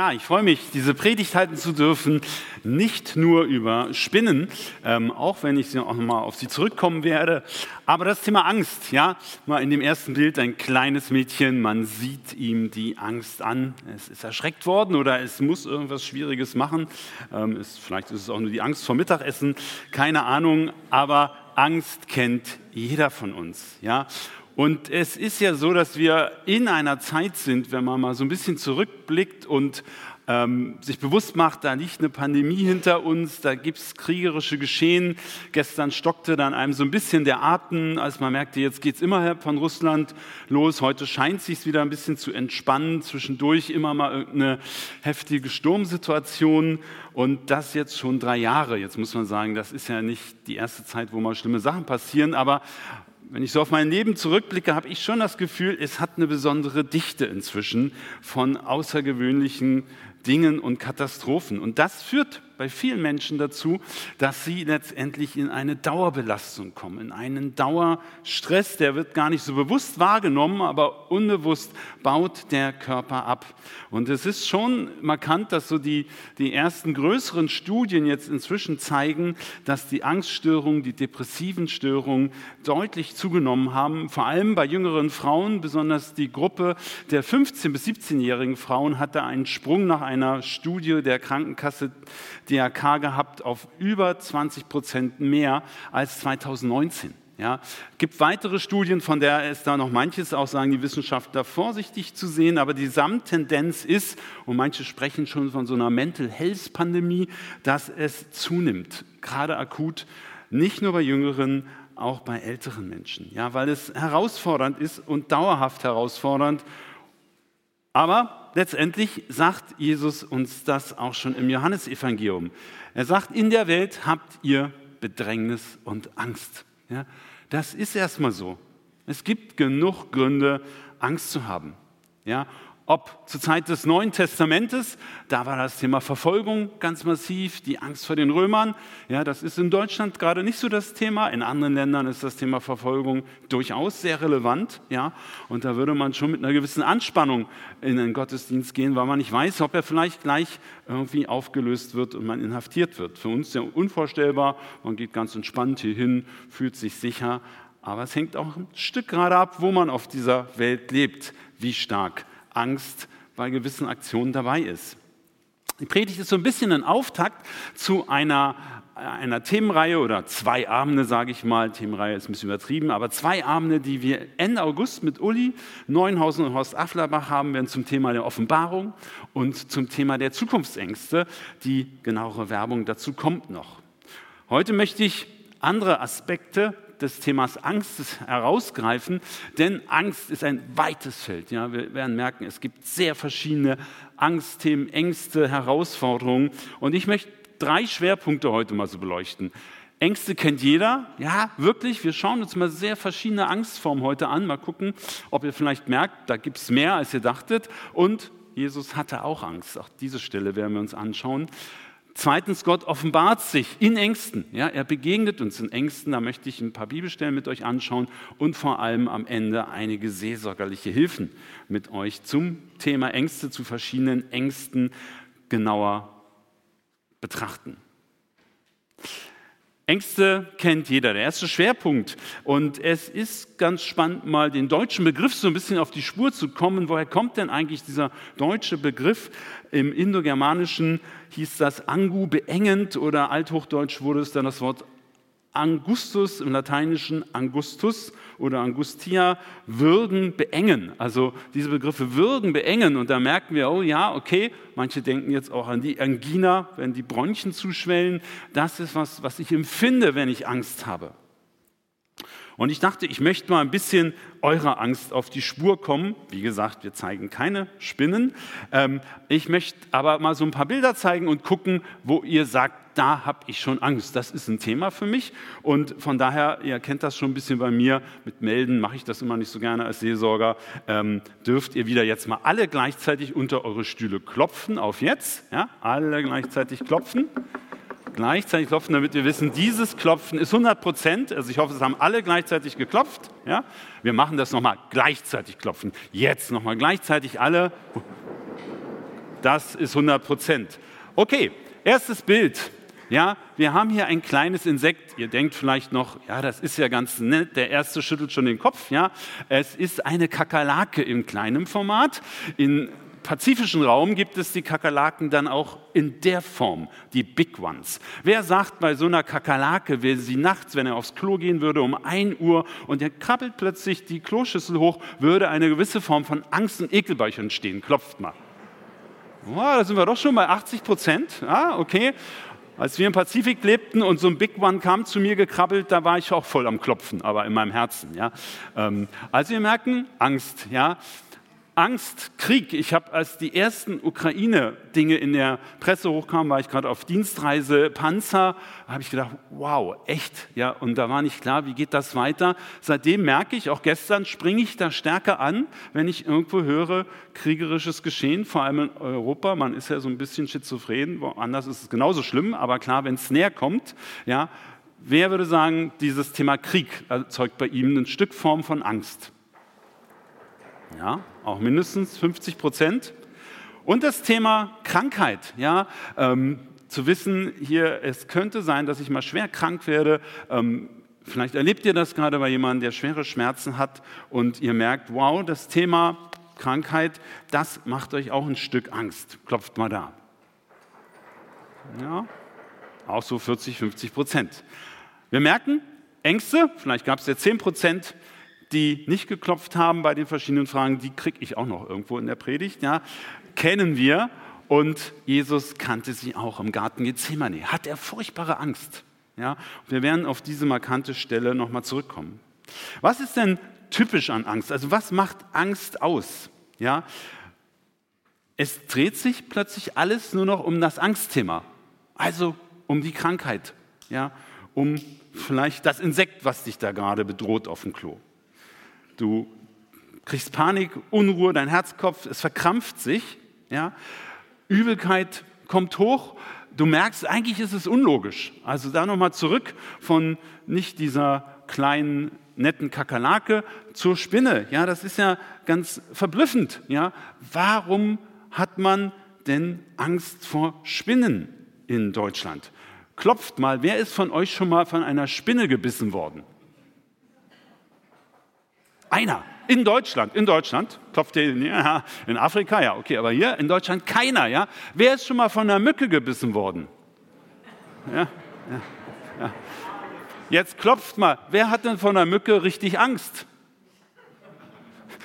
Ja, ich freue mich, diese Predigt halten zu dürfen, nicht nur über Spinnen, ähm, auch wenn ich auch nochmal auf sie zurückkommen werde, aber das Thema Angst, ja, mal in dem ersten Bild ein kleines Mädchen, man sieht ihm die Angst an, es ist erschreckt worden oder es muss irgendwas Schwieriges machen, ähm, es, vielleicht ist es auch nur die Angst vor Mittagessen, keine Ahnung, aber Angst kennt jeder von uns, ja, und es ist ja so, dass wir in einer Zeit sind, wenn man mal so ein bisschen zurückblickt und ähm, sich bewusst macht, da liegt eine Pandemie hinter uns, da gibt es kriegerische Geschehen. Gestern stockte dann einem so ein bisschen der Atem, als man merkte, jetzt geht es immer von Russland los. Heute scheint sich wieder ein bisschen zu entspannen. Zwischendurch immer mal irgendeine heftige Sturmsituation. Und das jetzt schon drei Jahre. Jetzt muss man sagen, das ist ja nicht die erste Zeit, wo mal schlimme Sachen passieren. Aber wenn ich so auf mein Leben zurückblicke, habe ich schon das Gefühl, es hat eine besondere Dichte inzwischen von außergewöhnlichen Dingen und Katastrophen. Und das führt bei vielen Menschen dazu, dass sie letztendlich in eine Dauerbelastung kommen, in einen Dauerstress, der wird gar nicht so bewusst wahrgenommen, aber unbewusst baut der Körper ab. Und es ist schon markant, dass so die, die ersten größeren Studien jetzt inzwischen zeigen, dass die Angststörungen, die depressiven Störungen deutlich zugenommen haben, vor allem bei jüngeren Frauen, besonders die Gruppe der 15- bis 17-jährigen Frauen hatte einen Sprung nach einer Studie der Krankenkasse DRK gehabt auf über 20 Prozent mehr als 2019. Ja, gibt weitere Studien, von der ist da noch manches auch sagen die Wissenschaftler vorsichtig zu sehen, aber die Gesamttendenz ist, und manche sprechen schon von so einer Mental Health Pandemie, dass es zunimmt, gerade akut, nicht nur bei Jüngeren, auch bei älteren Menschen. Ja, weil es herausfordernd ist und dauerhaft herausfordernd. Aber letztendlich sagt Jesus uns das auch schon im Johannesevangelium. Er sagt, in der Welt habt ihr Bedrängnis und Angst. Ja, das ist erstmal so. Es gibt genug Gründe, Angst zu haben. Ja, ob zur Zeit des Neuen Testamentes, da war das Thema Verfolgung ganz massiv, die Angst vor den Römern. Ja, das ist in Deutschland gerade nicht so das Thema. In anderen Ländern ist das Thema Verfolgung durchaus sehr relevant. Ja, und da würde man schon mit einer gewissen Anspannung in den Gottesdienst gehen, weil man nicht weiß, ob er vielleicht gleich irgendwie aufgelöst wird und man inhaftiert wird. Für uns ja unvorstellbar. Man geht ganz entspannt hier hin, fühlt sich sicher. Aber es hängt auch ein Stück gerade ab, wo man auf dieser Welt lebt, wie stark Angst bei gewissen Aktionen dabei ist. Die Predigt ist so ein bisschen ein Auftakt zu einer, einer Themenreihe oder zwei Abende, sage ich mal. Themenreihe ist ein bisschen übertrieben, aber zwei Abende, die wir Ende August mit Uli Neuenhausen und Horst Afflerbach haben werden zum Thema der Offenbarung und zum Thema der Zukunftsängste. Die genauere Werbung dazu kommt noch. Heute möchte ich andere Aspekte des Themas Angst herausgreifen, denn Angst ist ein weites Feld. Ja, wir werden merken, es gibt sehr verschiedene Angstthemen, Ängste, Herausforderungen. Und ich möchte drei Schwerpunkte heute mal so beleuchten. Ängste kennt jeder. Ja, wirklich. Wir schauen uns mal sehr verschiedene Angstformen heute an. Mal gucken, ob ihr vielleicht merkt, da gibt es mehr, als ihr dachtet. Und Jesus hatte auch Angst. Auch diese Stelle werden wir uns anschauen. Zweitens, Gott offenbart sich in Ängsten. Ja, er begegnet uns in Ängsten. Da möchte ich ein paar Bibelstellen mit euch anschauen und vor allem am Ende einige seelsorgerliche Hilfen mit euch zum Thema Ängste, zu verschiedenen Ängsten genauer betrachten. Ängste kennt jeder, der erste Schwerpunkt. Und es ist ganz spannend, mal den deutschen Begriff so ein bisschen auf die Spur zu kommen. Woher kommt denn eigentlich dieser deutsche Begriff? Im Indogermanischen hieß das Angu beengend oder althochdeutsch wurde es dann das Wort Angustus, im Lateinischen Angustus oder Angustia, würgen, beengen. Also diese Begriffe würgen, beengen. Und da merken wir, oh ja, okay, manche denken jetzt auch an die Angina, wenn die Bronchien zuschwellen. Das ist was, was ich empfinde, wenn ich Angst habe. Und ich dachte, ich möchte mal ein bisschen eurer Angst auf die Spur kommen. Wie gesagt, wir zeigen keine Spinnen. Ähm, ich möchte aber mal so ein paar Bilder zeigen und gucken, wo ihr sagt, da habe ich schon Angst. Das ist ein Thema für mich. Und von daher, ihr kennt das schon ein bisschen bei mir, mit Melden mache ich das immer nicht so gerne als Seelsorger, ähm, dürft ihr wieder jetzt mal alle gleichzeitig unter eure Stühle klopfen. Auf jetzt. Ja, alle gleichzeitig klopfen gleichzeitig klopfen, damit wir wissen, dieses Klopfen ist 100 Prozent. Also ich hoffe, es haben alle gleichzeitig geklopft. Ja? Wir machen das nochmal gleichzeitig klopfen. Jetzt nochmal gleichzeitig alle. Das ist 100 Prozent. Okay, erstes Bild. Ja, wir haben hier ein kleines Insekt. Ihr denkt vielleicht noch, ja, das ist ja ganz nett. Der erste schüttelt schon den Kopf. Ja, es ist eine Kakerlake im kleinen Format. In pazifischen Raum gibt es die Kakerlaken dann auch in der Form, die Big Ones. Wer sagt bei so einer Kakerlake, wer sie nachts, wenn er aufs Klo gehen würde, um 1 Uhr und er krabbelt plötzlich die Kloschüssel hoch, würde eine gewisse Form von Angst und Ekel bei euch entstehen? Klopft mal. Oh, da sind wir doch schon bei 80 Prozent. Ah, okay. Als wir im Pazifik lebten und so ein Big One kam zu mir gekrabbelt, da war ich auch voll am Klopfen, aber in meinem Herzen. Ja. Ähm, also wir merken Angst. Ja. Angst, Krieg. Ich habe, als die ersten Ukraine-Dinge in der Presse hochkamen, war ich gerade auf Dienstreise, Panzer, habe ich gedacht, wow, echt, ja, und da war nicht klar, wie geht das weiter. Seitdem merke ich, auch gestern springe ich da stärker an, wenn ich irgendwo höre, kriegerisches Geschehen, vor allem in Europa. Man ist ja so ein bisschen schizophren, woanders ist es genauso schlimm, aber klar, wenn es näher kommt, ja, wer würde sagen, dieses Thema Krieg erzeugt bei ihm ein Stück Form von Angst? Ja, auch mindestens 50 Prozent. Und das Thema Krankheit, ja, ähm, zu wissen, hier, es könnte sein, dass ich mal schwer krank werde. Ähm, vielleicht erlebt ihr das gerade bei jemandem, der schwere Schmerzen hat und ihr merkt, wow, das Thema Krankheit, das macht euch auch ein Stück Angst. Klopft mal da. Ja, auch so 40, 50 Prozent. Wir merken, Ängste, vielleicht gab es ja 10 Prozent, die nicht geklopft haben bei den verschiedenen Fragen, die kriege ich auch noch irgendwo in der Predigt, ja, kennen wir. Und Jesus kannte sie auch im Garten Gethsemane. Hat er furchtbare Angst. Ja, wir werden auf diese markante Stelle nochmal zurückkommen. Was ist denn typisch an Angst? Also was macht Angst aus? Ja, es dreht sich plötzlich alles nur noch um das Angstthema. Also um die Krankheit. Ja, um vielleicht das Insekt, was dich da gerade bedroht auf dem Klo. Du kriegst Panik, Unruhe, dein Herzkopf, es verkrampft sich. Ja? Übelkeit kommt hoch. Du merkst, eigentlich ist es unlogisch. Also da nochmal zurück von nicht dieser kleinen netten Kakerlake zur Spinne. Ja, das ist ja ganz verblüffend. Ja, warum hat man denn Angst vor Spinnen in Deutschland? Klopft mal, wer ist von euch schon mal von einer Spinne gebissen worden? Einer. In Deutschland, in Deutschland, klopft ihr, ja, in Afrika, ja, okay, aber hier in Deutschland keiner, ja. Wer ist schon mal von einer Mücke gebissen worden? Ja, ja, ja. Jetzt klopft mal, wer hat denn von einer Mücke richtig Angst?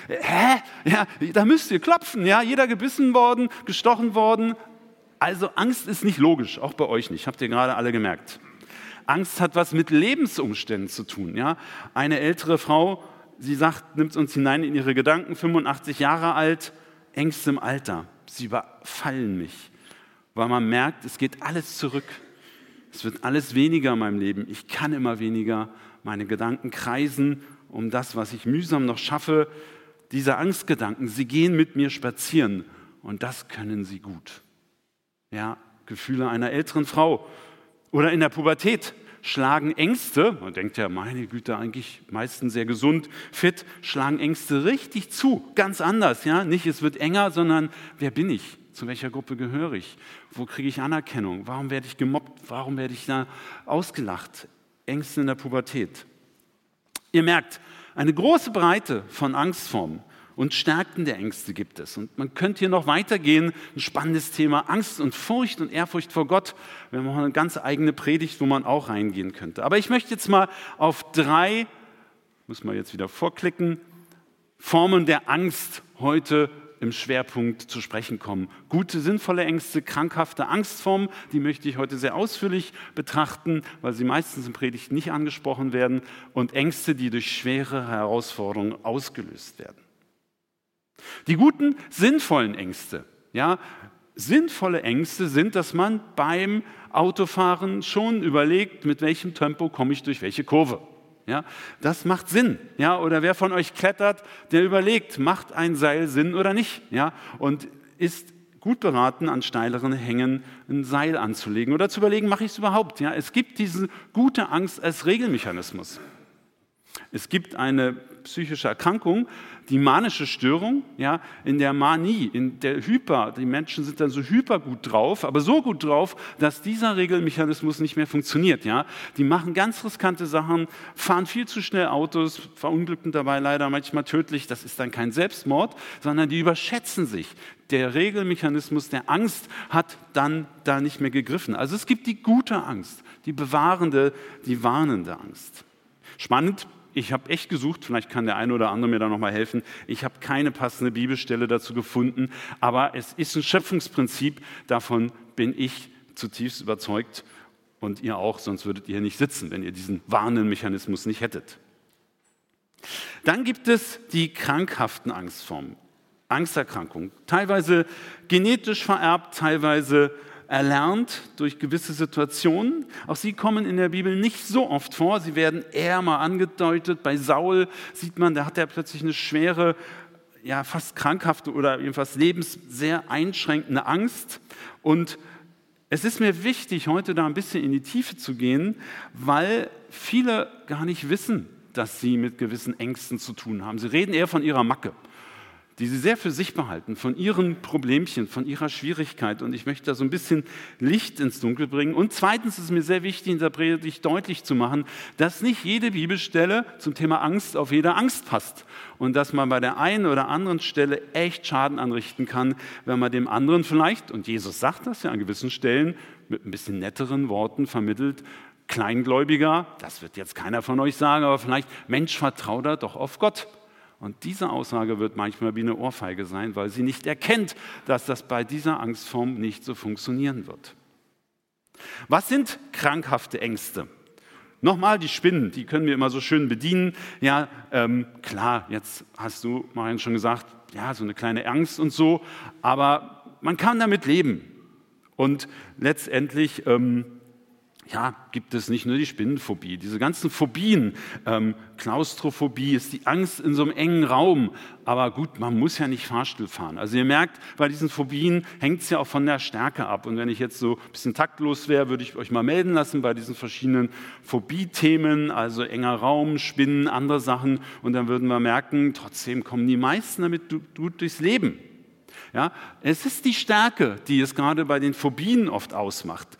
Hä? Ja, da müsst ihr klopfen, ja. Jeder gebissen worden, gestochen worden. Also Angst ist nicht logisch, auch bei euch nicht, habt ihr gerade alle gemerkt. Angst hat was mit Lebensumständen zu tun, ja. Eine ältere Frau sie sagt, nimmt uns hinein in ihre Gedanken, 85 Jahre alt, Ängste im Alter. Sie überfallen mich, weil man merkt, es geht alles zurück. Es wird alles weniger in meinem Leben. Ich kann immer weniger. Meine Gedanken kreisen um das, was ich mühsam noch schaffe. Diese Angstgedanken, sie gehen mit mir spazieren und das können sie gut. Ja, Gefühle einer älteren Frau oder in der Pubertät schlagen Ängste, man denkt ja, meine Güte, eigentlich meistens sehr gesund, fit, schlagen Ängste richtig zu, ganz anders, ja, nicht es wird enger, sondern wer bin ich? Zu welcher Gruppe gehöre ich? Wo kriege ich Anerkennung? Warum werde ich gemobbt? Warum werde ich da ausgelacht? Ängste in der Pubertät. Ihr merkt, eine große Breite von Angstformen und Stärken der Ängste gibt es. Und man könnte hier noch weitergehen, ein spannendes Thema, Angst und Furcht und Ehrfurcht vor Gott. Wir haben auch eine ganz eigene Predigt, wo man auch reingehen könnte. Aber ich möchte jetzt mal auf drei, muss man jetzt wieder vorklicken, Formen der Angst heute im Schwerpunkt zu sprechen kommen. Gute, sinnvolle Ängste, krankhafte Angstformen, die möchte ich heute sehr ausführlich betrachten, weil sie meistens in Predigten nicht angesprochen werden, und Ängste, die durch schwere Herausforderungen ausgelöst werden. Die guten, sinnvollen Ängste, ja, sinnvolle Ängste sind, dass man beim Autofahren schon überlegt, mit welchem Tempo komme ich durch welche Kurve. Ja, das macht Sinn. Ja, oder wer von euch klettert, der überlegt, macht ein Seil Sinn oder nicht. Ja, und ist gut beraten, an steileren Hängen ein Seil anzulegen oder zu überlegen, mache ich es überhaupt. Ja, es gibt diese gute Angst als Regelmechanismus. Es gibt eine psychische Erkrankung, die manische Störung, ja, in der Manie, in der Hyper, die Menschen sind dann so hyper gut drauf, aber so gut drauf, dass dieser Regelmechanismus nicht mehr funktioniert, ja. Die machen ganz riskante Sachen, fahren viel zu schnell Autos, verunglückten dabei leider manchmal tödlich, das ist dann kein Selbstmord, sondern die überschätzen sich. Der Regelmechanismus der Angst hat dann da nicht mehr gegriffen. Also es gibt die gute Angst, die bewahrende, die warnende Angst. Spannend ich habe echt gesucht, vielleicht kann der eine oder andere mir da nochmal helfen. Ich habe keine passende Bibelstelle dazu gefunden, aber es ist ein Schöpfungsprinzip, davon bin ich zutiefst überzeugt und ihr auch, sonst würdet ihr nicht sitzen, wenn ihr diesen warnenden nicht hättet. Dann gibt es die krankhaften Angstformen, Angsterkrankungen, teilweise genetisch vererbt, teilweise erlernt durch gewisse Situationen. Auch sie kommen in der Bibel nicht so oft vor. Sie werden eher mal angedeutet. Bei Saul sieht man, da hat er plötzlich eine schwere, ja, fast krankhafte oder jedenfalls lebens sehr einschränkende Angst. Und es ist mir wichtig, heute da ein bisschen in die Tiefe zu gehen, weil viele gar nicht wissen, dass sie mit gewissen Ängsten zu tun haben. Sie reden eher von ihrer Macke die sie sehr für sich behalten, von ihren Problemchen, von ihrer Schwierigkeit. Und ich möchte da so ein bisschen Licht ins Dunkel bringen. Und zweitens ist mir sehr wichtig, in der Predigt deutlich zu machen, dass nicht jede Bibelstelle zum Thema Angst auf jede Angst passt. Und dass man bei der einen oder anderen Stelle echt Schaden anrichten kann, wenn man dem anderen vielleicht, und Jesus sagt das ja an gewissen Stellen, mit ein bisschen netteren Worten vermittelt, Kleingläubiger, das wird jetzt keiner von euch sagen, aber vielleicht, Mensch, vertrau da doch auf Gott. Und diese Aussage wird manchmal wie eine Ohrfeige sein, weil sie nicht erkennt, dass das bei dieser Angstform nicht so funktionieren wird. Was sind krankhafte Ängste? Nochmal die Spinnen, die können wir immer so schön bedienen. Ja, ähm, klar, jetzt hast du, Marian, schon gesagt, ja, so eine kleine Angst und so, aber man kann damit leben. Und letztendlich ähm, ja, gibt es nicht nur die Spinnenphobie, diese ganzen Phobien. Ähm, Klaustrophobie ist die Angst in so einem engen Raum. Aber gut, man muss ja nicht Fahrstuhl fahren. Also ihr merkt, bei diesen Phobien hängt es ja auch von der Stärke ab. Und wenn ich jetzt so ein bisschen taktlos wäre, würde ich euch mal melden lassen bei diesen verschiedenen Phobie-Themen, also enger Raum, Spinnen, andere Sachen. Und dann würden wir merken, trotzdem kommen die meisten damit gut durchs Leben. Ja, es ist die Stärke, die es gerade bei den Phobien oft ausmacht.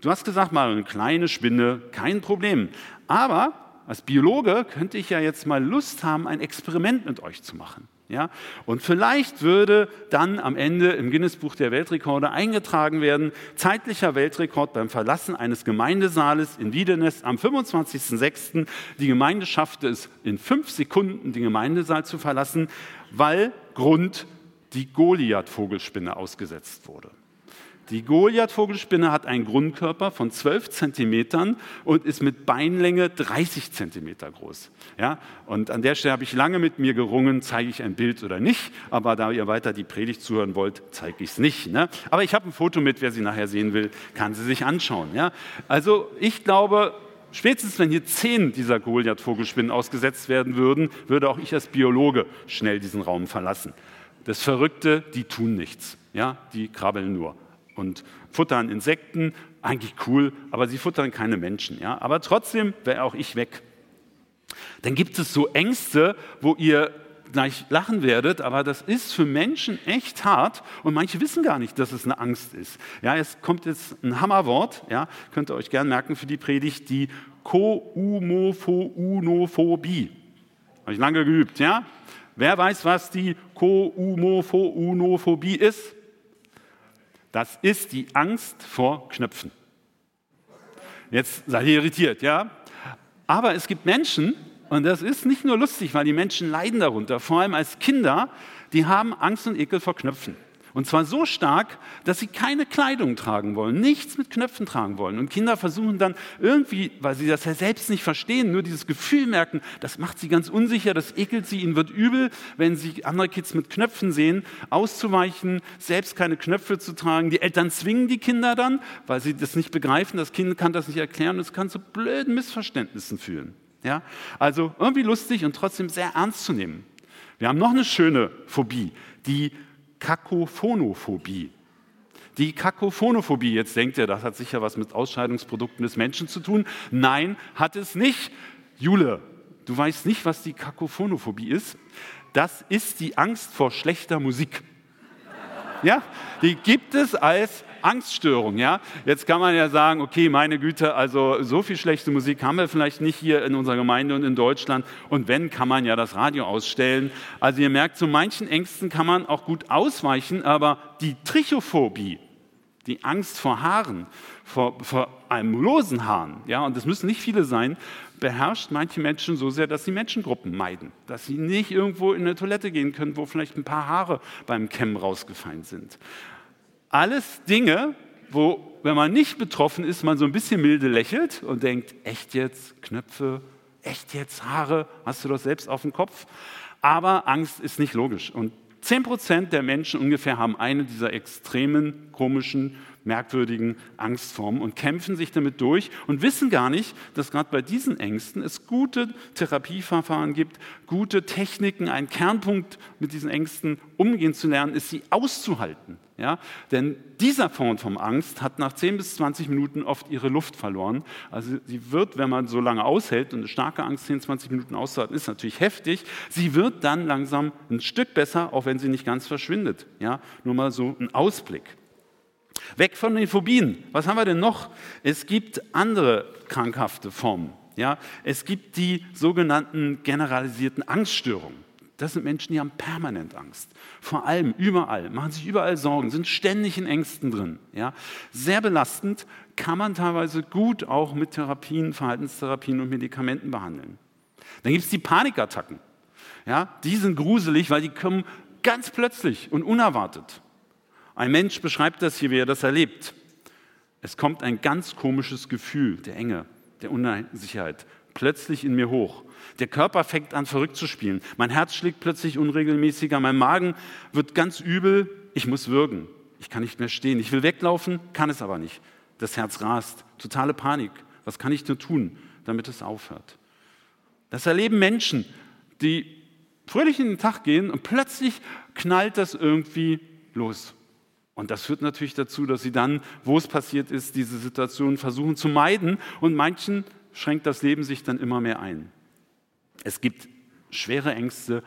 Du hast gesagt, mal eine kleine Spinne, kein Problem. Aber als Biologe könnte ich ja jetzt mal Lust haben, ein Experiment mit euch zu machen. Ja? Und vielleicht würde dann am Ende im Guinness-Buch der Weltrekorde eingetragen werden, zeitlicher Weltrekord beim Verlassen eines Gemeindesaales in Wiedenest am 25.06. Die Gemeinde schaffte es in fünf Sekunden, den Gemeindesaal zu verlassen, weil Grund die Goliath-Vogelspinne ausgesetzt wurde. Die Goliath-Vogelspinne hat einen Grundkörper von 12 Zentimetern und ist mit Beinlänge 30 Zentimeter groß. Ja? Und an der Stelle habe ich lange mit mir gerungen, zeige ich ein Bild oder nicht. Aber da ihr weiter die Predigt zuhören wollt, zeige ich es nicht. Ne? Aber ich habe ein Foto mit, wer sie nachher sehen will, kann sie sich anschauen. Ja? Also ich glaube, Spätestens wenn hier zehn dieser Goliath-Vogelspinnen ausgesetzt werden würden, würde auch ich als Biologe schnell diesen Raum verlassen. Das Verrückte, die tun nichts. Ja, die krabbeln nur und futtern Insekten, eigentlich cool, aber sie futtern keine Menschen. Ja? Aber trotzdem wäre auch ich weg. Dann gibt es so Ängste, wo ihr gleich lachen werdet, aber das ist für Menschen echt hart und manche wissen gar nicht, dass es eine Angst ist. Ja, es kommt jetzt ein Hammerwort, ja, könnt ihr euch gern merken für die Predigt, die Koumophonophobie. Habe ich lange geübt, ja? Wer weiß, was die Koumophonophobie ist? Das ist die Angst vor Knöpfen. Jetzt seid ihr irritiert, ja? Aber es gibt Menschen, Und das ist nicht nur lustig, weil die Menschen leiden darunter, vor allem als Kinder, die haben Angst und Ekel vor Knöpfen. Und zwar so stark, dass sie keine Kleidung tragen wollen, nichts mit Knöpfen tragen wollen. Und Kinder versuchen dann irgendwie, weil sie das ja selbst nicht verstehen, nur dieses Gefühl merken, das macht sie ganz unsicher, das ekelt sie, ihnen wird übel, wenn sie andere Kids mit Knöpfen sehen, auszuweichen, selbst keine Knöpfe zu tragen. Die Eltern zwingen die Kinder dann, weil sie das nicht begreifen, das Kind kann das nicht erklären und es kann zu blöden Missverständnissen führen. Ja? Also irgendwie lustig und trotzdem sehr ernst zu nehmen. Wir haben noch eine schöne Phobie, die Kakophonophobie. Die Kakophonophobie, jetzt denkt ihr, das hat sicher was mit Ausscheidungsprodukten des Menschen zu tun. Nein, hat es nicht. Jule, du weißt nicht, was die Kakophonophobie ist? Das ist die Angst vor schlechter Musik. Ja, die gibt es als Angststörung. Ja? Jetzt kann man ja sagen, okay, meine Güte, also so viel schlechte Musik haben wir vielleicht nicht hier in unserer Gemeinde und in Deutschland. Und wenn, kann man ja das Radio ausstellen. Also ihr merkt, zu manchen Ängsten kann man auch gut ausweichen, aber die Trichophobie, die Angst vor Haaren, vor, vor einem losen Haaren, ja, und das müssen nicht viele sein, beherrscht manche Menschen so sehr, dass sie Menschengruppen meiden, dass sie nicht irgendwo in eine Toilette gehen können, wo vielleicht ein paar Haare beim Kämmen rausgefallen sind. Alles Dinge, wo, wenn man nicht betroffen ist, man so ein bisschen milde lächelt und denkt, echt jetzt Knöpfe, echt jetzt Haare, hast du das selbst auf dem Kopf? Aber Angst ist nicht logisch. Und 10 Prozent der Menschen ungefähr haben eine dieser extremen, komischen merkwürdigen Angstformen und kämpfen sich damit durch und wissen gar nicht, dass gerade bei diesen Ängsten es gute Therapieverfahren gibt, gute Techniken. Ein Kernpunkt mit diesen Ängsten umgehen zu lernen, ist sie auszuhalten. Ja? Denn dieser Form von Angst hat nach 10 bis 20 Minuten oft ihre Luft verloren. Also sie wird, wenn man so lange aushält, und eine starke Angst 10, 20 Minuten auszuhalten, ist natürlich heftig, sie wird dann langsam ein Stück besser, auch wenn sie nicht ganz verschwindet. Ja? Nur mal so ein Ausblick. Weg von den Phobien. Was haben wir denn noch? Es gibt andere krankhafte Formen. Ja? Es gibt die sogenannten generalisierten Angststörungen. Das sind Menschen, die haben permanent Angst. Vor allem, überall, machen sich überall Sorgen, sind ständig in Ängsten drin. Ja? Sehr belastend, kann man teilweise gut auch mit Therapien, Verhaltenstherapien und Medikamenten behandeln. Dann gibt es die Panikattacken. Ja? Die sind gruselig, weil die kommen ganz plötzlich und unerwartet. Ein Mensch beschreibt das hier, wie er das erlebt. Es kommt ein ganz komisches Gefühl der Enge, der Unsicherheit plötzlich in mir hoch. Der Körper fängt an verrückt zu spielen. Mein Herz schlägt plötzlich unregelmäßiger, mein Magen wird ganz übel, ich muss würgen. Ich kann nicht mehr stehen. Ich will weglaufen, kann es aber nicht. Das Herz rast. Totale Panik. Was kann ich nur tun, damit es aufhört? Das erleben Menschen, die fröhlich in den Tag gehen und plötzlich knallt das irgendwie los. Und das führt natürlich dazu, dass sie dann, wo es passiert ist, diese Situation versuchen zu meiden und manchen schränkt das Leben sich dann immer mehr ein. Es gibt schwere Ängste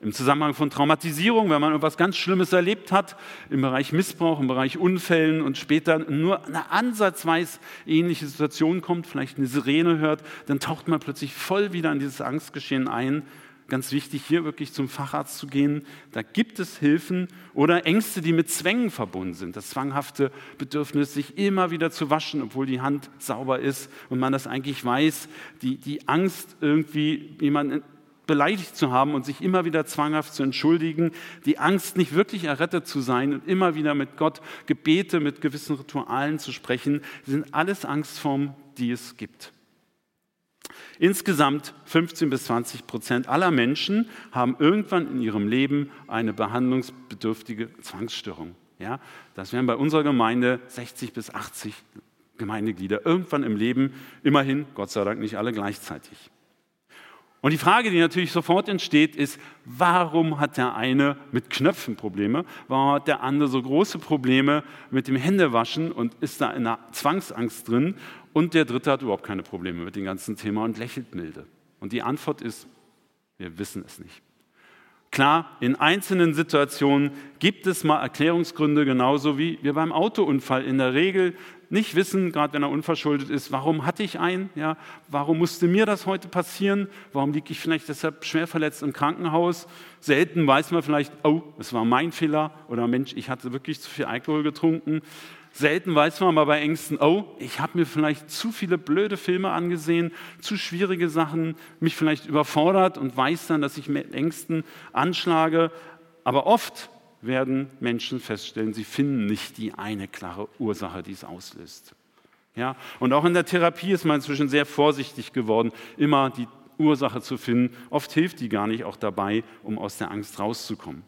im Zusammenhang von Traumatisierung, wenn man etwas ganz Schlimmes erlebt hat, im Bereich Missbrauch, im Bereich Unfällen und später nur eine ansatzweise ähnliche Situation kommt, vielleicht eine Sirene hört, dann taucht man plötzlich voll wieder in dieses Angstgeschehen ein ganz wichtig, hier wirklich zum Facharzt zu gehen. Da gibt es Hilfen oder Ängste, die mit Zwängen verbunden sind. Das zwanghafte Bedürfnis, sich immer wieder zu waschen, obwohl die Hand sauber ist und man das eigentlich weiß. Die, die Angst, irgendwie jemanden beleidigt zu haben und sich immer wieder zwanghaft zu entschuldigen, die Angst, nicht wirklich errettet zu sein und immer wieder mit Gott Gebete, mit gewissen Ritualen zu sprechen, sind alles Angstformen, die es gibt. Insgesamt 15 bis 20 Prozent aller Menschen haben irgendwann in ihrem Leben eine behandlungsbedürftige Zwangsstörung. Ja, das wären bei unserer Gemeinde 60 bis 80 Gemeindeglieder irgendwann im Leben, immerhin, Gott sei Dank nicht alle gleichzeitig. Und die Frage, die natürlich sofort entsteht, ist, warum hat der eine mit Knöpfen Probleme? Warum hat der andere so große Probleme mit dem Händewaschen und ist da in einer Zwangsangst drin? Und der dritte hat überhaupt keine Probleme mit dem ganzen Thema und lächelt milde. Und die Antwort ist, wir wissen es nicht. Klar, in einzelnen Situationen gibt es mal Erklärungsgründe, genauso wie wir beim Autounfall in der Regel nicht wissen, gerade wenn er unverschuldet ist, warum hatte ich einen, ja, warum musste mir das heute passieren, warum liege ich vielleicht deshalb schwer verletzt im Krankenhaus. Selten weiß man vielleicht, oh, es war mein Fehler oder Mensch, ich hatte wirklich zu viel Alkohol getrunken. Selten weiß man aber bei Ängsten, oh, ich habe mir vielleicht zu viele blöde Filme angesehen, zu schwierige Sachen, mich vielleicht überfordert und weiß dann, dass ich mit Ängsten anschlage. Aber oft werden Menschen feststellen, sie finden nicht die eine klare Ursache, die es auslöst. Ja, und auch in der Therapie ist man inzwischen sehr vorsichtig geworden, immer die Ursache zu finden. Oft hilft die gar nicht auch dabei, um aus der Angst rauszukommen.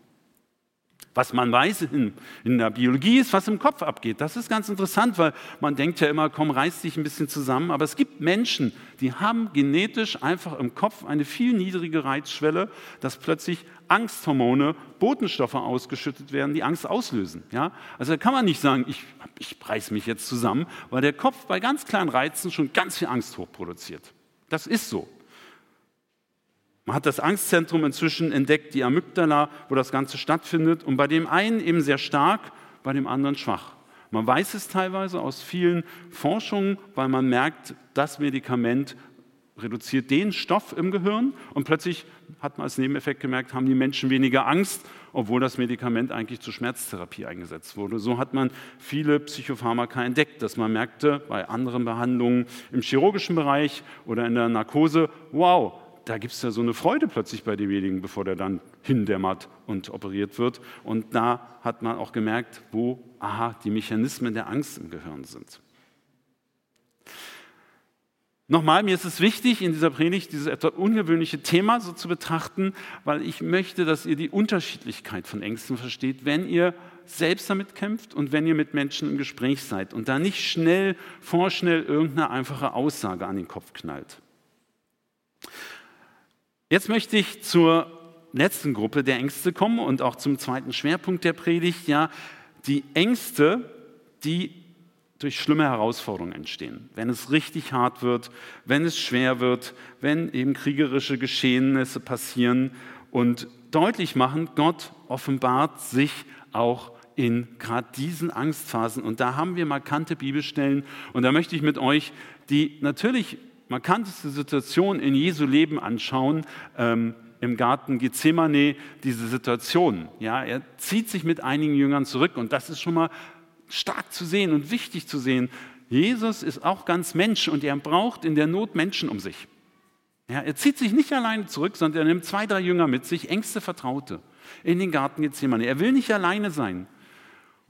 Was man weiß in, in, der Biologie ist, was im Kopf abgeht. Das ist ganz interessant, weil man denkt ja immer, komm, reiß dich ein bisschen zusammen. Aber es gibt Menschen, die haben genetisch einfach im Kopf eine viel niedrige Reizschwelle, dass plötzlich Angsthormone, Botenstoffe ausgeschüttet werden, die Angst auslösen. Ja? Also da kann man nicht sagen, ich, ich reiß mich jetzt zusammen, weil der Kopf bei ganz kleinen Reizen schon ganz viel Angst hochproduziert. Das ist so. Man hat das Angstzentrum inzwischen entdeckt, die Amygdala, wo das Ganze stattfindet, und bei dem einen eben sehr stark, bei dem anderen schwach. Man weiß es teilweise aus vielen Forschungen, weil man merkt, das Medikament reduziert den Stoff im Gehirn und plötzlich hat man als Nebeneffekt gemerkt, haben die Menschen weniger Angst, obwohl das Medikament eigentlich zur Schmerztherapie eingesetzt wurde. So hat man viele Psychopharmaka entdeckt, dass man merkte bei anderen Behandlungen im chirurgischen Bereich oder in der Narkose, wow, da gibt es ja so eine Freude plötzlich bei demjenigen, bevor der dann hindämmert und operiert wird. Und da hat man auch gemerkt, wo, aha, die Mechanismen der Angst im Gehirn sind. Nochmal, mir ist es wichtig, in dieser Predigt dieses etwas ungewöhnliche Thema so zu betrachten, weil ich möchte, dass ihr die Unterschiedlichkeit von Ängsten versteht, wenn ihr selbst damit kämpft und wenn ihr mit Menschen im Gespräch seid und da nicht schnell, vorschnell irgendeine einfache Aussage an den Kopf knallt. Jetzt möchte ich zur letzten Gruppe der Ängste kommen und auch zum zweiten Schwerpunkt der Predigt, ja, die Ängste, die durch schlimme Herausforderungen entstehen. Wenn es richtig hart wird, wenn es schwer wird, wenn eben kriegerische Geschehnisse passieren und deutlich machen, Gott offenbart sich auch in gerade diesen Angstphasen. Und da haben wir markante Bibelstellen. Und da möchte ich mit euch die natürlich markanteste Situation in Jesu Leben anschauen, ähm, im Garten Gethsemane, diese Situation. Ja, er zieht sich mit einigen Jüngern zurück und das ist schon mal stark zu sehen und wichtig zu sehen. Jesus ist auch ganz Mensch und er braucht in der Not Menschen um sich. Ja, er zieht sich nicht alleine zurück, sondern er nimmt zwei, drei Jünger mit sich, engste Vertraute, in den Garten Gethsemane. Er will nicht alleine sein.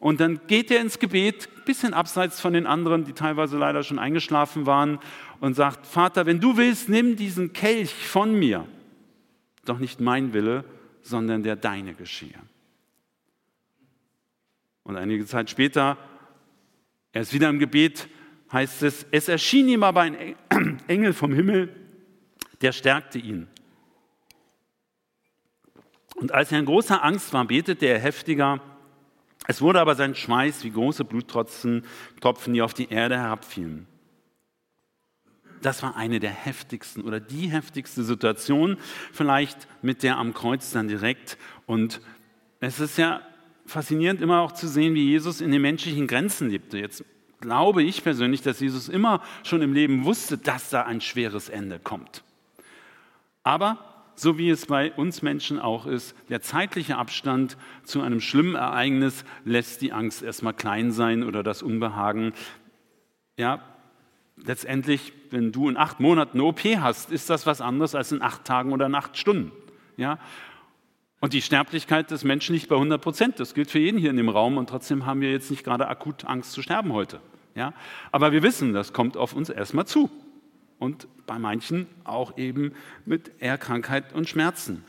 Und dann geht er ins Gebet, ein bisschen abseits von den anderen, die teilweise leider schon eingeschlafen waren, und sagt, Vater, wenn du willst, nimm diesen Kelch von mir. Doch nicht mein Wille, sondern der deine geschehe. Und einige Zeit später, er ist wieder im Gebet, heißt es, es erschien ihm aber ein Engel vom Himmel, der stärkte ihn. Und als er in großer Angst war, betete er heftiger, es wurde aber sein Schweiß wie große Bluttropfen, die auf die Erde herabfielen. Das war eine der heftigsten oder die heftigste Situation, vielleicht mit der am Kreuz dann direkt. Und es ist ja faszinierend, immer auch zu sehen, wie Jesus in den menschlichen Grenzen lebte. Jetzt glaube ich persönlich, dass Jesus immer schon im Leben wusste, dass da ein schweres Ende kommt. Aber so wie es bei uns Menschen auch ist, der zeitliche Abstand zu einem schlimmen Ereignis lässt die Angst erstmal klein sein oder das Unbehagen. Ja, letztendlich, wenn du in acht Monaten eine OP hast, ist das was anderes als in acht Tagen oder in acht Stunden. Ja? Und die Sterblichkeit des Menschen liegt bei 100 Prozent. Das gilt für jeden hier in dem Raum und trotzdem haben wir jetzt nicht gerade akut Angst zu sterben heute. Ja? Aber wir wissen, das kommt auf uns erstmal zu und bei manchen auch eben mit Erkrankheit und Schmerzen.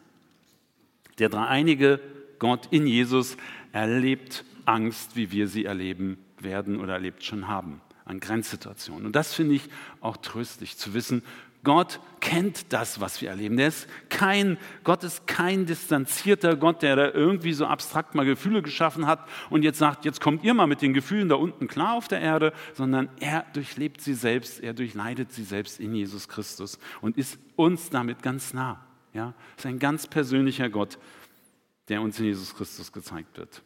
Der dreieinige Gott in Jesus erlebt Angst, wie wir sie erleben werden oder erlebt schon haben, an Grenzsituationen. Und das finde ich auch tröstlich zu wissen, Gott kennt das, was wir erleben. Der ist kein, Gott ist kein distanzierter Gott, der da irgendwie so abstrakt mal Gefühle geschaffen hat und jetzt sagt, jetzt kommt ihr mal mit den Gefühlen da unten klar auf der Erde, sondern er durchlebt sie selbst, er durchleidet sie selbst in Jesus Christus und ist uns damit ganz nah. Ja, ist ein ganz persönlicher Gott, der uns in Jesus Christus gezeigt wird.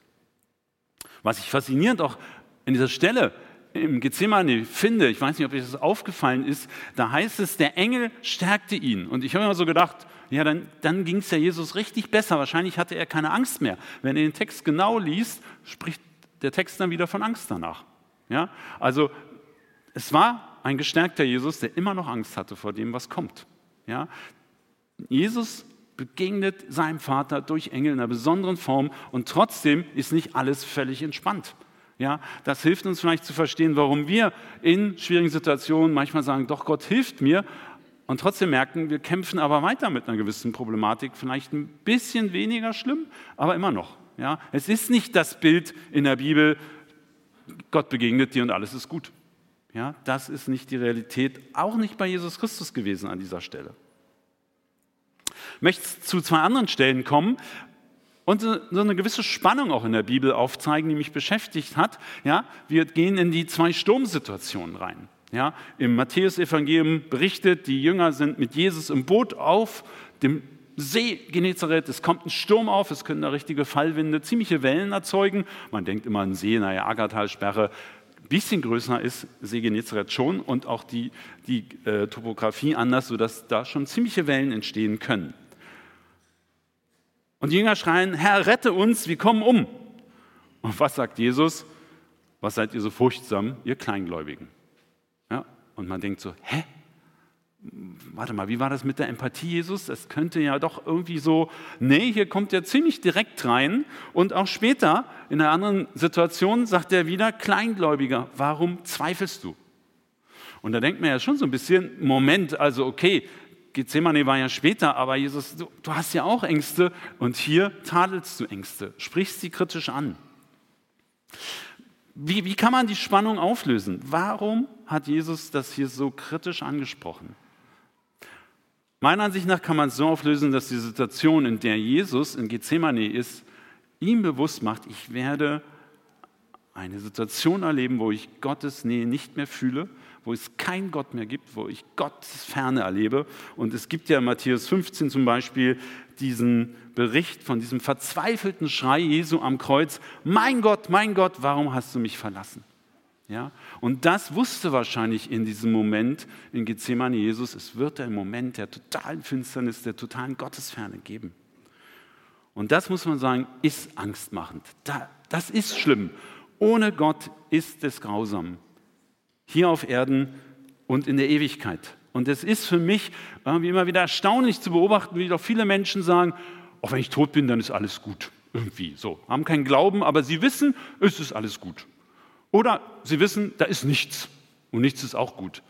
Was ich faszinierend auch in dieser Stelle im Gethsemane finde, ich weiß nicht, ob euch das aufgefallen ist, da heißt es, der Engel stärkte ihn. Und ich habe immer so gedacht, ja, dann, dann ging es ja Jesus richtig besser. Wahrscheinlich hatte er keine Angst mehr. Wenn er den Text genau liest, spricht der Text dann wieder von Angst danach. Ja? Also es war ein gestärkter Jesus, der immer noch Angst hatte vor dem, was kommt. Ja? Jesus begegnet seinem Vater durch Engel in einer besonderen Form und trotzdem ist nicht alles völlig entspannt. Ja, das hilft uns vielleicht zu verstehen, warum wir in schwierigen Situationen manchmal sagen, doch Gott hilft mir und trotzdem merken, wir kämpfen aber weiter mit einer gewissen Problematik, vielleicht ein bisschen weniger schlimm, aber immer noch. Ja, es ist nicht das Bild in der Bibel, Gott begegnet dir und alles ist gut. Ja, das ist nicht die Realität, auch nicht bei Jesus Christus gewesen an dieser Stelle. Ich möchte zu zwei anderen Stellen kommen und so eine gewisse Spannung auch in der Bibel aufzeigen, die mich beschäftigt hat. Ja, wir gehen in die zwei Sturmsituationen rein. Ja, Im Matthäusevangelium berichtet, die Jünger sind mit Jesus im Boot auf dem See Genezareth, es kommt ein Sturm auf, es können da richtige Fallwinde, ziemliche Wellen erzeugen. Man denkt immer an See, naja, Agathalsperre, ein bisschen größer ist See Genezareth schon und auch die, die äh, Topografie anders, sodass da schon ziemliche Wellen entstehen können. Und die Jünger schreien, Herr, rette uns, wir kommen um. Und was sagt Jesus? Was seid ihr so furchtsam, ihr Kleingläubigen? Ja, und man denkt so, hä? Warte mal, wie war das mit der Empathie, Jesus? Das könnte ja doch irgendwie so, nee, hier kommt er ziemlich direkt rein. Und auch später, in einer anderen Situation, sagt er wieder, Kleingläubiger, warum zweifelst du? Und da denkt man ja schon so ein bisschen, Moment, also okay, Gethsemane war ja später, aber Jesus, du, du hast ja auch Ängste und hier tadelst du Ängste, sprichst sie kritisch an. Wie, wie kann man die Spannung auflösen? Warum hat Jesus das hier so kritisch angesprochen? Meiner Ansicht nach kann man es so auflösen, dass die Situation, in der Jesus in Gethsemane ist, ihm bewusst macht, ich werde eine Situation erleben, wo ich Gottes Nähe nicht mehr fühle, wo es keinen Gott mehr gibt, wo ich Gottes Ferne erlebe. Und es gibt ja in Matthäus 15 zum Beispiel diesen Bericht von diesem verzweifelten Schrei Jesu am Kreuz, mein Gott, mein Gott, warum hast du mich verlassen? Ja? Und das wusste wahrscheinlich in diesem Moment in Gethsemane Jesus, es wird einen Moment der totalen Finsternis, der totalen Gottesferne geben. Und das muss man sagen, ist angstmachend. Das ist schlimm. Ohne Gott ist es grausam hier auf Erden und in der Ewigkeit. Und es ist für mich irgendwie immer wieder erstaunlich zu beobachten, wie doch viele Menschen sagen, auch wenn ich tot bin, dann ist alles gut. Irgendwie so. Haben keinen Glauben, aber sie wissen, es ist alles gut. Oder sie wissen, da ist nichts. Und nichts ist auch gut.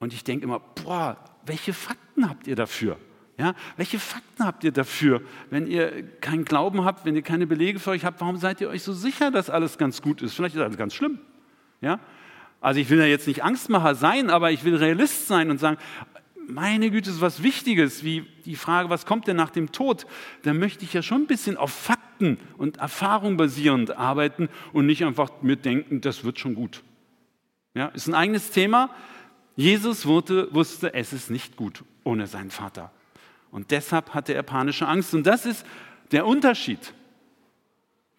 Und ich denke immer, boah, welche Fakten habt ihr dafür? Ja, welche Fakten habt ihr dafür? Wenn ihr keinen Glauben habt, wenn ihr keine Belege für euch habt, warum seid ihr euch so sicher, dass alles ganz gut ist? Vielleicht ist alles ganz schlimm. Ja? Also ich will ja jetzt nicht Angstmacher sein, aber ich will Realist sein und sagen, meine Güte, ist was Wichtiges, wie die Frage, was kommt denn nach dem Tod? Da möchte ich ja schon ein bisschen auf Fakten und Erfahrung basierend arbeiten und nicht einfach mir denken, das wird schon gut. Ja, ist ein eigenes Thema. Jesus wurde, wusste, es ist nicht gut ohne seinen Vater. Und deshalb hatte er panische Angst. Und das ist der Unterschied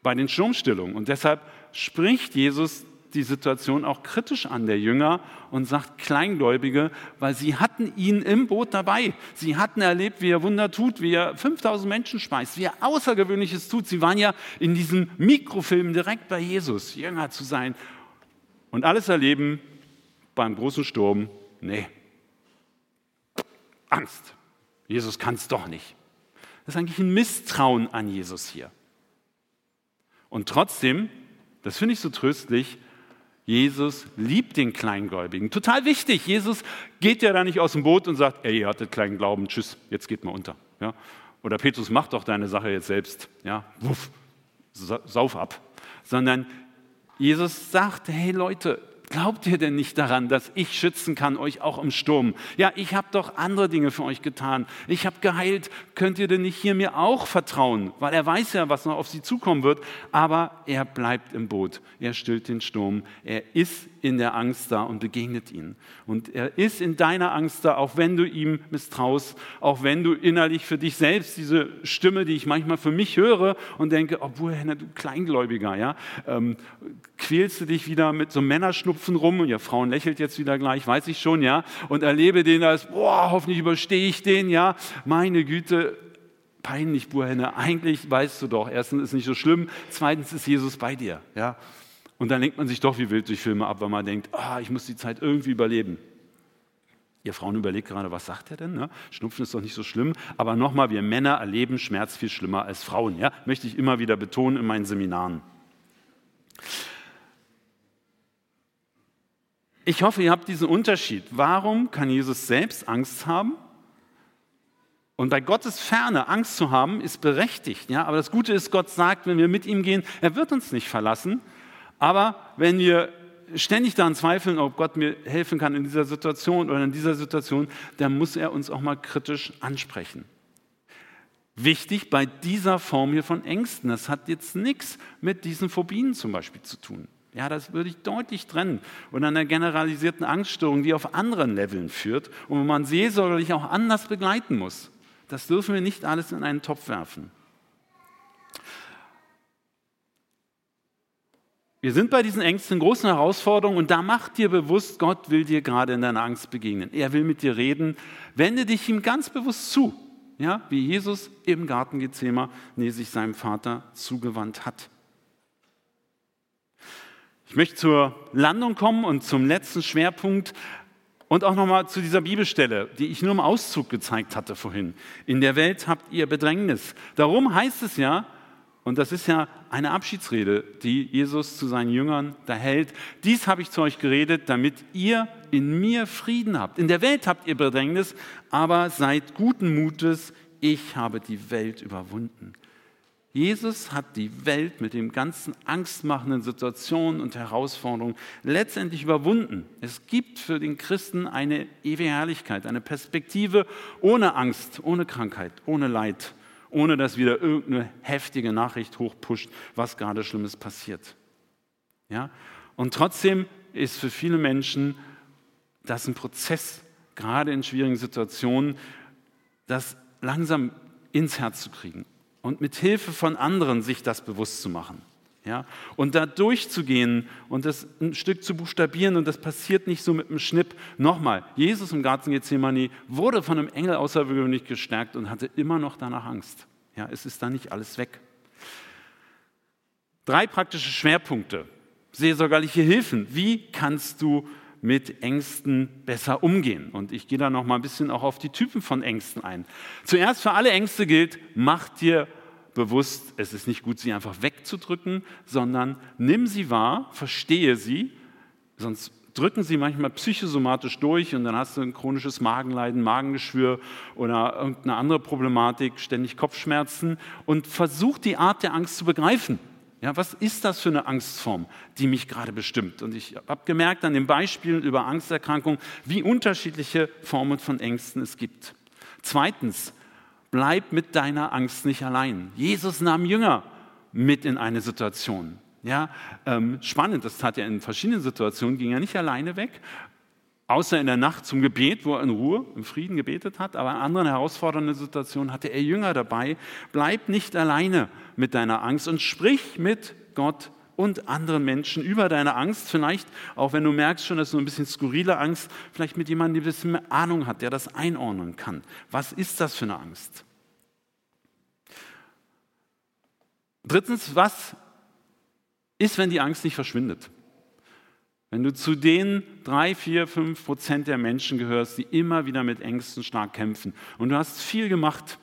bei den Sturmstillungen. Und deshalb spricht Jesus die Situation auch kritisch an der Jünger und sagt Kleingläubige, weil sie hatten ihn im Boot dabei. Sie hatten erlebt, wie er Wunder tut, wie er 5000 Menschen speist, wie er Außergewöhnliches tut. Sie waren ja in diesem Mikrofilm direkt bei Jesus, Jünger zu sein. Und alles erleben beim großen Sturm, nee, Angst. Jesus kann es doch nicht. Das ist eigentlich ein Misstrauen an Jesus hier. Und trotzdem, das finde ich so tröstlich, Jesus liebt den Kleingläubigen. Total wichtig. Jesus geht ja da nicht aus dem Boot und sagt, ey, ihr hattet kleinen Glauben, tschüss, jetzt geht mal unter. Ja? Oder Petrus, mach doch deine Sache jetzt selbst. Ja? Wuff, sauf ab. Sondern Jesus sagt, hey Leute, Glaubt ihr denn nicht daran, dass ich schützen kann, euch auch im Sturm? Ja, ich habe doch andere Dinge für euch getan. Ich habe geheilt. Könnt ihr denn nicht hier mir auch vertrauen? Weil er weiß ja, was noch auf sie zukommen wird. Aber er bleibt im Boot. Er stillt den Sturm. Er ist in der Angst da und begegnet ihn. Und er ist in deiner Angst da, auch wenn du ihm misstraust, auch wenn du innerlich für dich selbst diese Stimme, die ich manchmal für mich höre und denke, obwohl, Henna, du Kleingläubiger, ja, ähm, quälst du dich wieder mit so Männerschnupfen rum und ja, Frauen lächelt jetzt wieder gleich, weiß ich schon, ja, und erlebe den als, boah, hoffentlich überstehe ich den, ja, meine Güte, peinlich, Burhenne, eigentlich weißt du doch, erstens ist nicht so schlimm, zweitens ist Jesus bei dir, ja. Und dann lenkt man sich doch wie wild durch Filme ab, weil man denkt, ah, ich muss die Zeit irgendwie überleben. Ihr Frauen überlegt gerade, was sagt er denn? Ne? Schnupfen ist doch nicht so schlimm. Aber nochmal, wir Männer erleben Schmerz viel schlimmer als Frauen. Ja? Möchte ich immer wieder betonen in meinen Seminaren. Ich hoffe, ihr habt diesen Unterschied. Warum kann Jesus selbst Angst haben? Und bei Gottes Ferne Angst zu haben, ist berechtigt. Ja? Aber das Gute ist, Gott sagt, wenn wir mit ihm gehen, er wird uns nicht verlassen. Aber wenn wir ständig daran zweifeln, ob Gott mir helfen kann in dieser Situation oder in dieser Situation, dann muss er uns auch mal kritisch ansprechen. Wichtig bei dieser Form hier von Ängsten, das hat jetzt nichts mit diesen Phobien zum Beispiel zu tun. Ja, das würde ich deutlich trennen. Und einer generalisierten Angststörung, die auf anderen Leveln führt und wo man seelsorgerlich auch anders begleiten muss. Das dürfen wir nicht alles in einen Topf werfen. Wir sind bei diesen Ängsten, großen Herausforderungen und da macht dir bewusst, Gott will dir gerade in deiner Angst begegnen. Er will mit dir reden. Wende dich ihm ganz bewusst zu, ja, wie Jesus im Garten Gethsemane sich seinem Vater zugewandt hat. Ich möchte zur Landung kommen und zum letzten Schwerpunkt und auch nochmal zu dieser Bibelstelle, die ich nur im Auszug gezeigt hatte vorhin. In der Welt habt ihr Bedrängnis. Darum heißt es ja, und das ist ja eine Abschiedsrede, die Jesus zu seinen Jüngern da hält. Dies habe ich zu euch geredet, damit ihr in mir Frieden habt. In der Welt habt ihr Bedrängnis, aber seid guten Mutes, ich habe die Welt überwunden. Jesus hat die Welt mit den ganzen angstmachenden Situationen und Herausforderungen letztendlich überwunden. Es gibt für den Christen eine ewige Herrlichkeit, eine Perspektive ohne Angst, ohne Krankheit, ohne Leid ohne dass wieder irgendeine heftige Nachricht hochpusht, was gerade Schlimmes passiert. Ja? Und trotzdem ist für viele Menschen das ein Prozess, gerade in schwierigen Situationen, das langsam ins Herz zu kriegen und mit Hilfe von anderen sich das bewusst zu machen. Ja? Und da durchzugehen und das ein Stück zu buchstabieren und das passiert nicht so mit einem Schnipp. Nochmal, Jesus im Garten Gethsemane wurde von einem Engel außergewöhnlich gestärkt und hatte immer noch danach Angst. Ja, es ist da nicht alles weg. Drei praktische Schwerpunkte, seelsorgerliche Hilfen. Wie kannst du mit Ängsten besser umgehen? Und ich gehe da noch mal ein bisschen auch auf die Typen von Ängsten ein. Zuerst für alle Ängste gilt, mach dir bewusst, es ist nicht gut, sie einfach wegzudrücken, sondern nimm sie wahr, verstehe sie, sonst drücken sie manchmal psychosomatisch durch und dann hast du ein chronisches Magenleiden, Magengeschwür oder irgendeine andere Problematik, ständig Kopfschmerzen und versuch die Art der Angst zu begreifen. Ja, was ist das für eine Angstform, die mich gerade bestimmt? Und ich habe gemerkt an den Beispielen über Angsterkrankungen, wie unterschiedliche Formen von Ängsten es gibt. Zweitens, bleib mit deiner Angst nicht allein. Jesus nahm Jünger mit in eine Situation. Ja, ähm, spannend, das tat er in verschiedenen Situationen, ging er nicht alleine weg, außer in der Nacht zum Gebet, wo er in Ruhe, im Frieden gebetet hat, aber in anderen herausfordernden Situationen hatte er Jünger dabei. Bleib nicht alleine mit deiner Angst und sprich mit Gott und anderen Menschen über deine Angst. Vielleicht, auch wenn du merkst schon, dass du ein bisschen skurrile Angst, vielleicht mit jemandem, der ein bisschen mehr Ahnung hat, der das einordnen kann. Was ist das für eine Angst? Drittens, was ist, wenn die Angst nicht verschwindet? Wenn du zu den drei, vier, fünf Prozent der Menschen gehörst, die immer wieder mit Ängsten stark kämpfen und du hast viel gemacht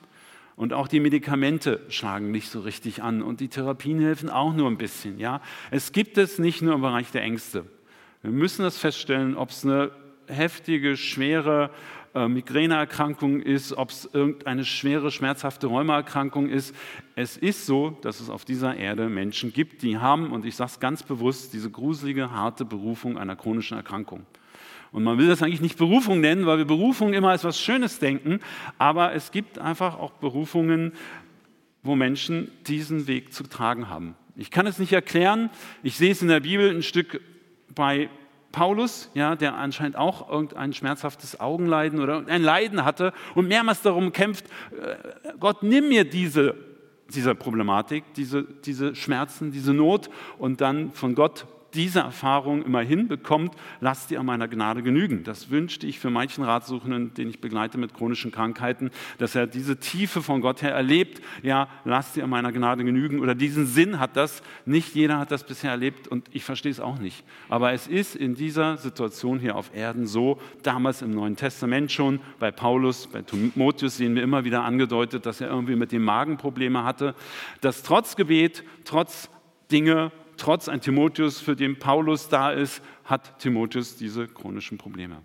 und auch die Medikamente schlagen nicht so richtig an und die Therapien helfen auch nur ein bisschen. Ja, es gibt es nicht nur im Bereich der Ängste. Wir müssen das feststellen, ob es eine heftige, schwere äh, Migräneerkrankung ist, ob es irgendeine schwere, schmerzhafte Rheumaerkrankung ist. Es ist so, dass es auf dieser Erde Menschen gibt, die haben, und ich sage es ganz bewusst, diese gruselige, harte Berufung einer chronischen Erkrankung. Und man will das eigentlich nicht Berufung nennen, weil wir Berufung immer als was Schönes denken, aber es gibt einfach auch Berufungen, wo Menschen diesen Weg zu tragen haben. Ich kann es nicht erklären. Ich sehe es in der Bibel ein Stück bei Paulus, ja, der anscheinend auch irgendein schmerzhaftes Augenleiden oder ein Leiden hatte und mehrmals darum kämpft, äh, Gott, nimm mir diese, diese Problematik, diese, diese Schmerzen, diese Not und dann von Gott diese Erfahrung immer hinbekommt, lasst dir an meiner Gnade genügen. Das wünschte ich für manchen Ratsuchenden, den ich begleite mit chronischen Krankheiten, dass er diese Tiefe von Gott her erlebt. Ja, lasst dir an meiner Gnade genügen. Oder diesen Sinn hat das. Nicht jeder hat das bisher erlebt und ich verstehe es auch nicht. Aber es ist in dieser Situation hier auf Erden so, damals im Neuen Testament schon, bei Paulus, bei Timotheus sehen wir immer wieder angedeutet, dass er irgendwie mit dem Magen Probleme hatte, dass trotz Gebet, trotz Dinge trotz ein Timotheus, für den Paulus da ist, hat Timotheus diese chronischen Probleme.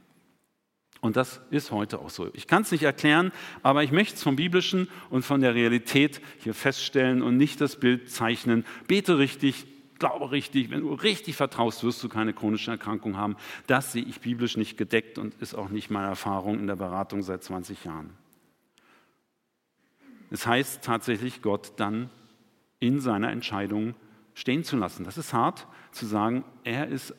Und das ist heute auch so. Ich kann es nicht erklären, aber ich möchte es vom Biblischen und von der Realität hier feststellen und nicht das Bild zeichnen. Bete richtig, glaube richtig. Wenn du richtig vertraust, wirst du keine chronische Erkrankung haben. Das sehe ich biblisch nicht gedeckt und ist auch nicht meine Erfahrung in der Beratung seit 20 Jahren. Es heißt tatsächlich, Gott dann in seiner Entscheidung stehen zu lassen. Das ist hart zu sagen, er ist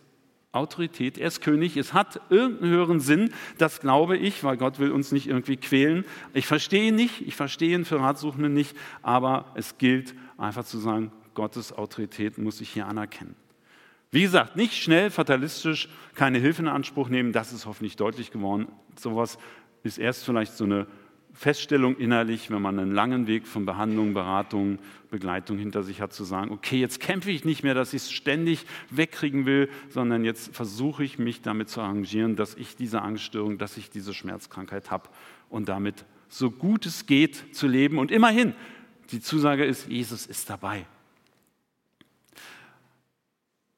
Autorität, er ist König, es hat irgendeinen höheren Sinn, das glaube ich, weil Gott will uns nicht irgendwie quälen. Ich verstehe ihn nicht, ich verstehe ihn für Ratsuchende nicht, aber es gilt einfach zu sagen, Gottes Autorität muss ich hier anerkennen. Wie gesagt, nicht schnell, fatalistisch, keine Hilfe in Anspruch nehmen, das ist hoffentlich deutlich geworden. Sowas ist erst vielleicht so eine Feststellung innerlich, wenn man einen langen Weg von Behandlung, Beratung, Begleitung hinter sich hat, zu sagen, okay, jetzt kämpfe ich nicht mehr, dass ich es ständig wegkriegen will, sondern jetzt versuche ich mich damit zu arrangieren, dass ich diese Angststörung, dass ich diese Schmerzkrankheit habe und damit so gut es geht zu leben. Und immerhin, die Zusage ist, Jesus ist dabei.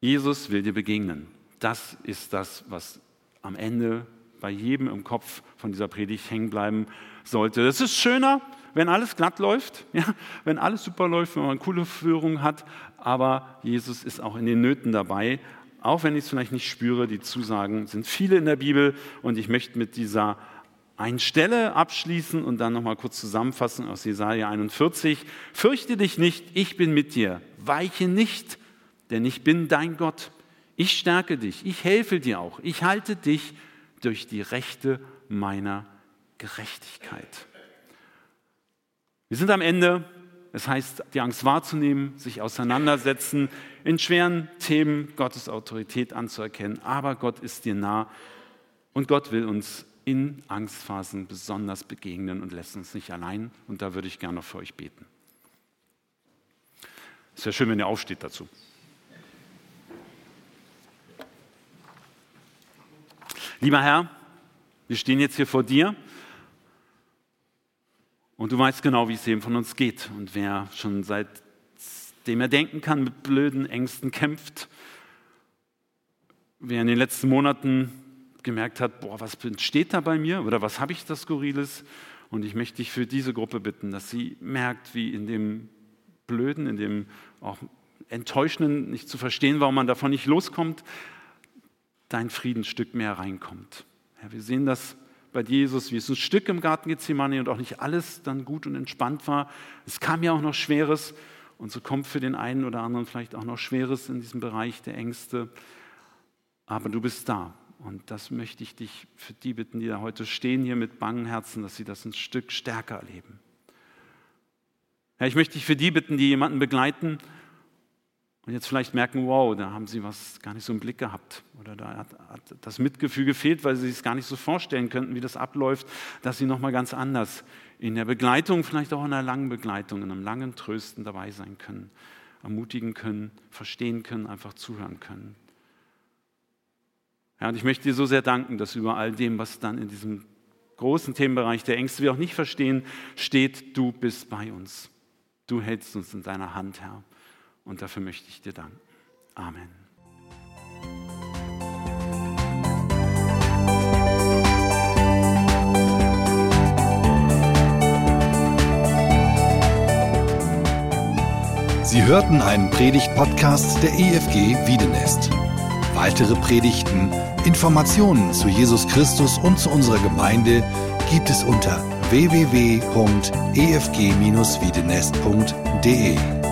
Jesus will dir begegnen. Das ist das, was am Ende bei jedem im Kopf von dieser Predigt hängen bleiben sollte. Es ist schöner, wenn alles glatt läuft, ja, wenn alles super läuft, wenn man eine coole Führung hat, aber Jesus ist auch in den Nöten dabei, auch wenn ich es vielleicht nicht spüre. Die Zusagen sind viele in der Bibel und ich möchte mit dieser einen Stelle abschließen und dann nochmal kurz zusammenfassen aus Jesaja 41. Fürchte dich nicht, ich bin mit dir. Weiche nicht, denn ich bin dein Gott. Ich stärke dich, ich helfe dir auch. Ich halte dich durch die Rechte meiner Gerechtigkeit. Wir sind am Ende. Es heißt, die Angst wahrzunehmen, sich auseinandersetzen, in schweren Themen Gottes Autorität anzuerkennen. Aber Gott ist dir nah und Gott will uns in Angstphasen besonders begegnen und lässt uns nicht allein. Und da würde ich gerne für euch beten. Es wäre schön, wenn ihr aufsteht dazu. Lieber Herr, wir stehen jetzt hier vor dir und du weißt genau, wie es jedem von uns geht. Und wer schon seitdem er denken kann, mit blöden Ängsten kämpft, wer in den letzten Monaten gemerkt hat, boah, was entsteht da bei mir oder was habe ich das Skurriles? Und ich möchte dich für diese Gruppe bitten, dass sie merkt, wie in dem Blöden, in dem auch Enttäuschenden, nicht zu verstehen, warum man davon nicht loskommt, dein Friedensstück mehr reinkommt. Ja, wir sehen das bei Jesus, wie es ein Stück im Garten Gethsemane und auch nicht alles dann gut und entspannt war. Es kam ja auch noch Schweres und so kommt für den einen oder anderen vielleicht auch noch Schweres in diesem Bereich der Ängste. Aber du bist da und das möchte ich dich für die bitten, die da heute stehen hier mit bangen Herzen, dass sie das ein Stück stärker erleben. Ja, ich möchte dich für die bitten, die jemanden begleiten, und jetzt vielleicht merken, wow, da haben sie was gar nicht so im Blick gehabt. Oder da hat, hat das Mitgefühl gefehlt, weil sie sich es gar nicht so vorstellen könnten, wie das abläuft, dass sie nochmal ganz anders in der Begleitung, vielleicht auch in einer langen Begleitung, in einem langen Trösten dabei sein können, ermutigen können, verstehen können, einfach zuhören können. Ja, und ich möchte dir so sehr danken, dass über all dem, was dann in diesem großen Themenbereich der Ängste wir auch nicht verstehen, steht, du bist bei uns. Du hältst uns in deiner Hand, Herr. Und dafür möchte ich dir danken. Amen. Sie hörten einen Predigt-Podcast der EFG Wiedenest. Weitere Predigten, Informationen zu Jesus Christus und zu unserer Gemeinde gibt es unter www.efg-wiedenest.de.